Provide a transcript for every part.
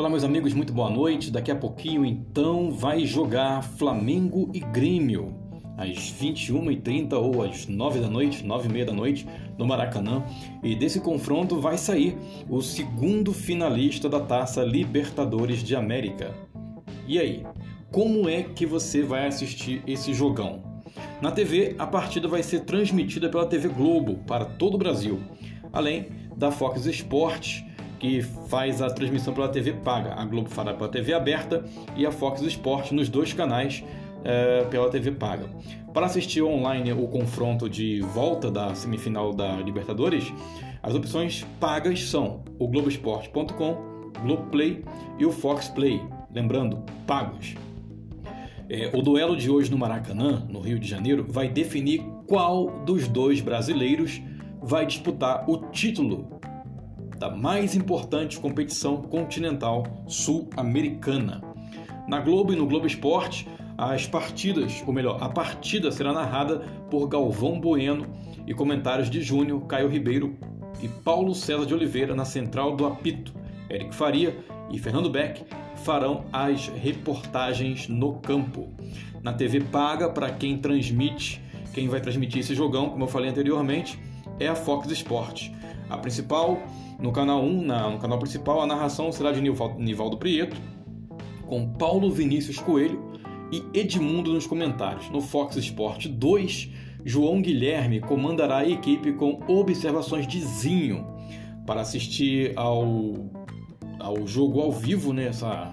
Olá, meus amigos, muito boa noite. Daqui a pouquinho, então, vai jogar Flamengo e Grêmio às 21h30 ou às 9 da noite, 9h30 da noite, no Maracanã. E desse confronto vai sair o segundo finalista da taça Libertadores de América. E aí, como é que você vai assistir esse jogão? Na TV, a partida vai ser transmitida pela TV Globo para todo o Brasil, além da Fox Sports que faz a transmissão pela TV paga. A Globo fará pela TV aberta e a Fox Sports nos dois canais é, pela TV paga. Para assistir online o confronto de volta da semifinal da Libertadores, as opções pagas são o Globoesporte.com, Globoplay e o Fox Play. Lembrando, pagos. É, o duelo de hoje no Maracanã, no Rio de Janeiro, vai definir qual dos dois brasileiros vai disputar o título da mais importante competição continental sul-americana. Na Globo e no Globo Esporte, as partidas, ou melhor, a partida será narrada por Galvão Bueno e comentários de Júnior, Caio Ribeiro e Paulo César de Oliveira na central do apito. Eric Faria e Fernando Beck farão as reportagens no campo. Na TV paga, para quem transmite, quem vai transmitir esse jogão, como eu falei anteriormente, é a Fox Sports. A principal no canal 1, na, no canal principal, a narração será de Nivaldo Prieto, com Paulo Vinícius Coelho e Edmundo nos comentários. No Fox Sport 2, João Guilherme comandará a equipe com observações de Zinho para assistir ao, ao jogo ao vivo, nessa né,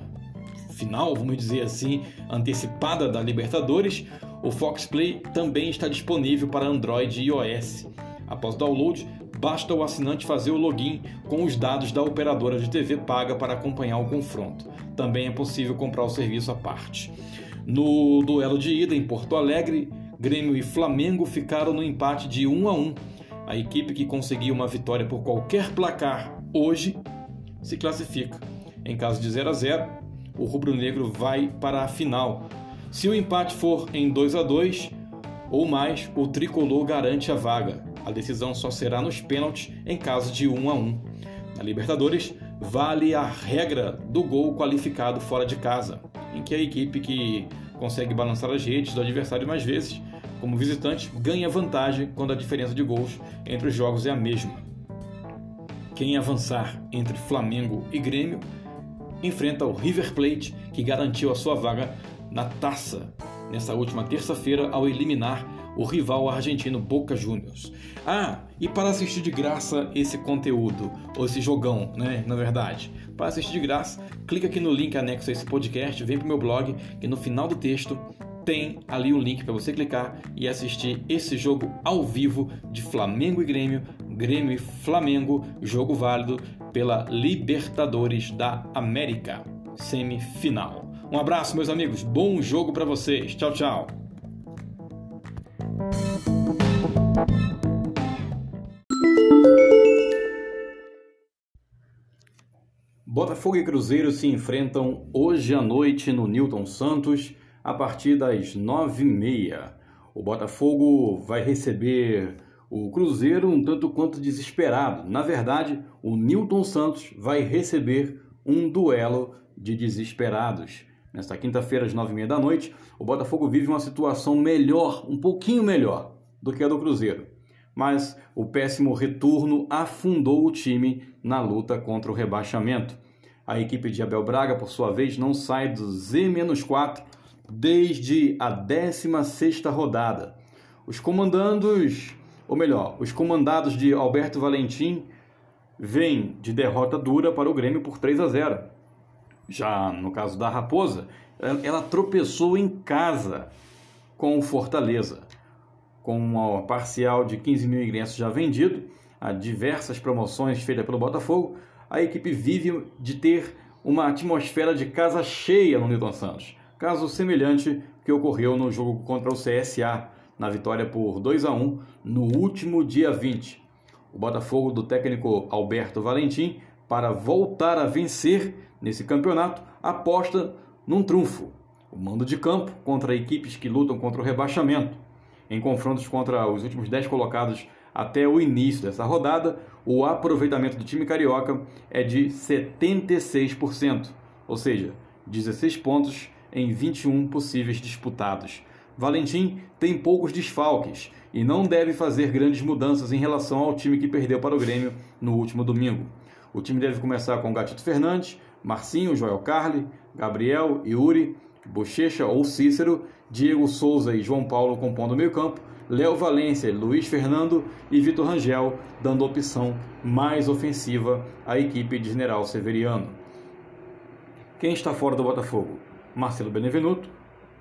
final, vamos dizer assim, antecipada da Libertadores. O Fox Play também está disponível para Android e iOS. Após o download, basta o assinante fazer o login com os dados da operadora de TV paga para acompanhar o confronto. Também é possível comprar o serviço à parte. No duelo de ida em Porto Alegre, Grêmio e Flamengo ficaram no empate de 1 a 1. A equipe que conseguir uma vitória por qualquer placar hoje se classifica. Em caso de 0 a 0, o rubro-negro vai para a final. Se o empate for em 2 a 2 ou mais, o tricolor garante a vaga. A decisão só será nos pênaltis em caso de 1 a 1. Na Libertadores, vale a regra do gol qualificado fora de casa, em que a equipe que consegue balançar as redes do adversário mais vezes, como visitante, ganha vantagem quando a diferença de gols entre os jogos é a mesma. Quem avançar entre Flamengo e Grêmio enfrenta o River Plate, que garantiu a sua vaga na taça nessa última terça-feira ao eliminar o rival argentino Boca Juniors. Ah, e para assistir de graça esse conteúdo, ou esse jogão, né, na verdade, para assistir de graça, clica aqui no link anexo a esse podcast, vem para o meu blog e no final do texto tem ali um link para você clicar e assistir esse jogo ao vivo de Flamengo e Grêmio, Grêmio e Flamengo, jogo válido pela Libertadores da América, semifinal. Um abraço, meus amigos, bom jogo para vocês. Tchau, tchau. Botafogo e Cruzeiro se enfrentam hoje à noite no Newton Santos a partir das nove e meia. O Botafogo vai receber o Cruzeiro um tanto quanto desesperado. Na verdade, o Newton Santos vai receber um duelo de desesperados. Nesta quinta-feira, às nove e meia da noite, o Botafogo vive uma situação melhor, um pouquinho melhor do que a do Cruzeiro. Mas o péssimo retorno afundou o time na luta contra o rebaixamento. A equipe de Abel Braga, por sua vez, não sai do Z-4 desde a 16ª rodada. Os comandandos, ou melhor, os comandados de Alberto Valentim vêm de derrota dura para o Grêmio por 3 a 0. Já no caso da Raposa, ela tropeçou em casa com o Fortaleza. Com uma parcial de 15 mil ingressos já vendido, a diversas promoções feitas pelo Botafogo, a equipe vive de ter uma atmosfera de casa cheia no Newton Santos. Caso semelhante que ocorreu no jogo contra o CSA, na vitória por 2 a 1 no último dia 20. O Botafogo do técnico Alberto Valentim, para voltar a vencer nesse campeonato, aposta num trunfo. O mando de campo contra equipes que lutam contra o rebaixamento. Em confrontos contra os últimos 10 colocados Até o início dessa rodada, o aproveitamento do time carioca é de 76%, ou seja, 16 pontos em 21 possíveis disputados. Valentim tem poucos desfalques e não deve fazer grandes mudanças em relação ao time que perdeu para o Grêmio no último domingo. O time deve começar com Gatito Fernandes, Marcinho, Joel Carli, Gabriel, Yuri, Bochecha ou Cícero, Diego Souza e João Paulo compondo o meio-campo, Léo Valência, Luiz Fernando e Vitor Rangel, dando opção mais ofensiva à equipe de General Severiano. Quem está fora do Botafogo? Marcelo Benevenuto,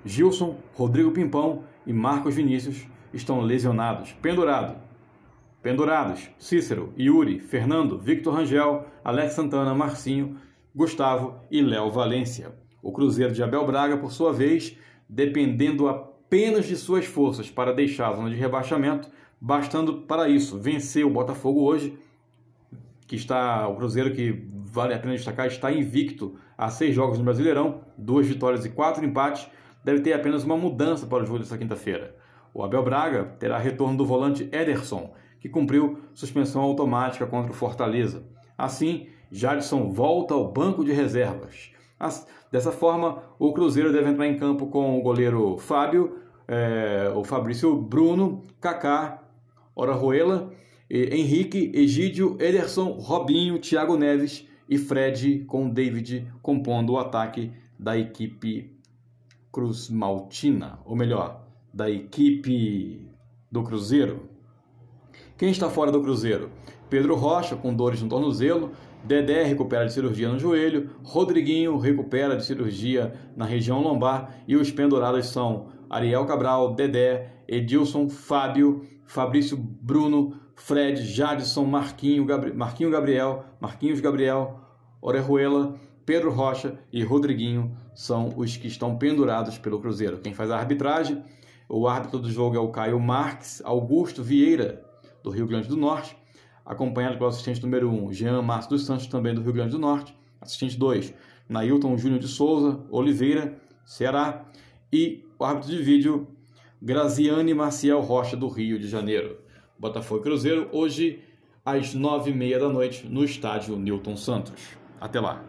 Gilson, Rodrigo Pimpão e Marcos Vinícius estão lesionados. Pendurado. Pendurados: Cícero, Yuri, Fernando, Victor Rangel, Alex Santana, Marcinho, Gustavo e Léo Valência. O Cruzeiro de Abel Braga, por sua vez, dependendo apenas de suas forças para deixar a zona de rebaixamento, bastando para isso vencer o Botafogo hoje, que está o Cruzeiro que vale a pena destacar está invicto a seis jogos no Brasileirão, duas vitórias e quatro empates, deve ter apenas uma mudança para o jogo desta quinta-feira. O Abel Braga terá retorno do volante Ederson, que cumpriu suspensão automática contra o Fortaleza. Assim, Jadson volta ao banco de reservas. Dessa forma, o Cruzeiro deve entrar em campo com o goleiro Fábio, é, o Fabrício Bruno, Kaká, Orajuela, Henrique, Egídio, Ederson, Robinho, Thiago Neves e Fred com David compondo o ataque da equipe Cruz Maltina, ou melhor, da equipe do Cruzeiro. Quem está fora do Cruzeiro? Pedro Rocha, com dores no tornozelo, Dedé recupera de cirurgia no joelho, Rodriguinho recupera de cirurgia na região lombar e os pendurados são Ariel Cabral, Dedé, Edilson, Fábio, Fabrício Bruno, Fred, Jadson, Marquinho, Gabri... Marquinho Gabriel, Marquinhos Gabriel, Orejuela, Pedro Rocha e Rodriguinho são os que estão pendurados pelo Cruzeiro. Quem faz a arbitragem, o árbitro do jogo é o Caio Marques Augusto Vieira, do Rio Grande do Norte acompanhado pelo assistente número 1, Jean Márcio dos Santos, também do Rio Grande do Norte. Assistente 2, Nailton Júnior de Souza, Oliveira, Ceará. E o árbitro de vídeo, Graziane Maciel Rocha, do Rio de Janeiro. Botafogo Cruzeiro, hoje às nove e meia da noite, no estádio Newton Santos. Até lá.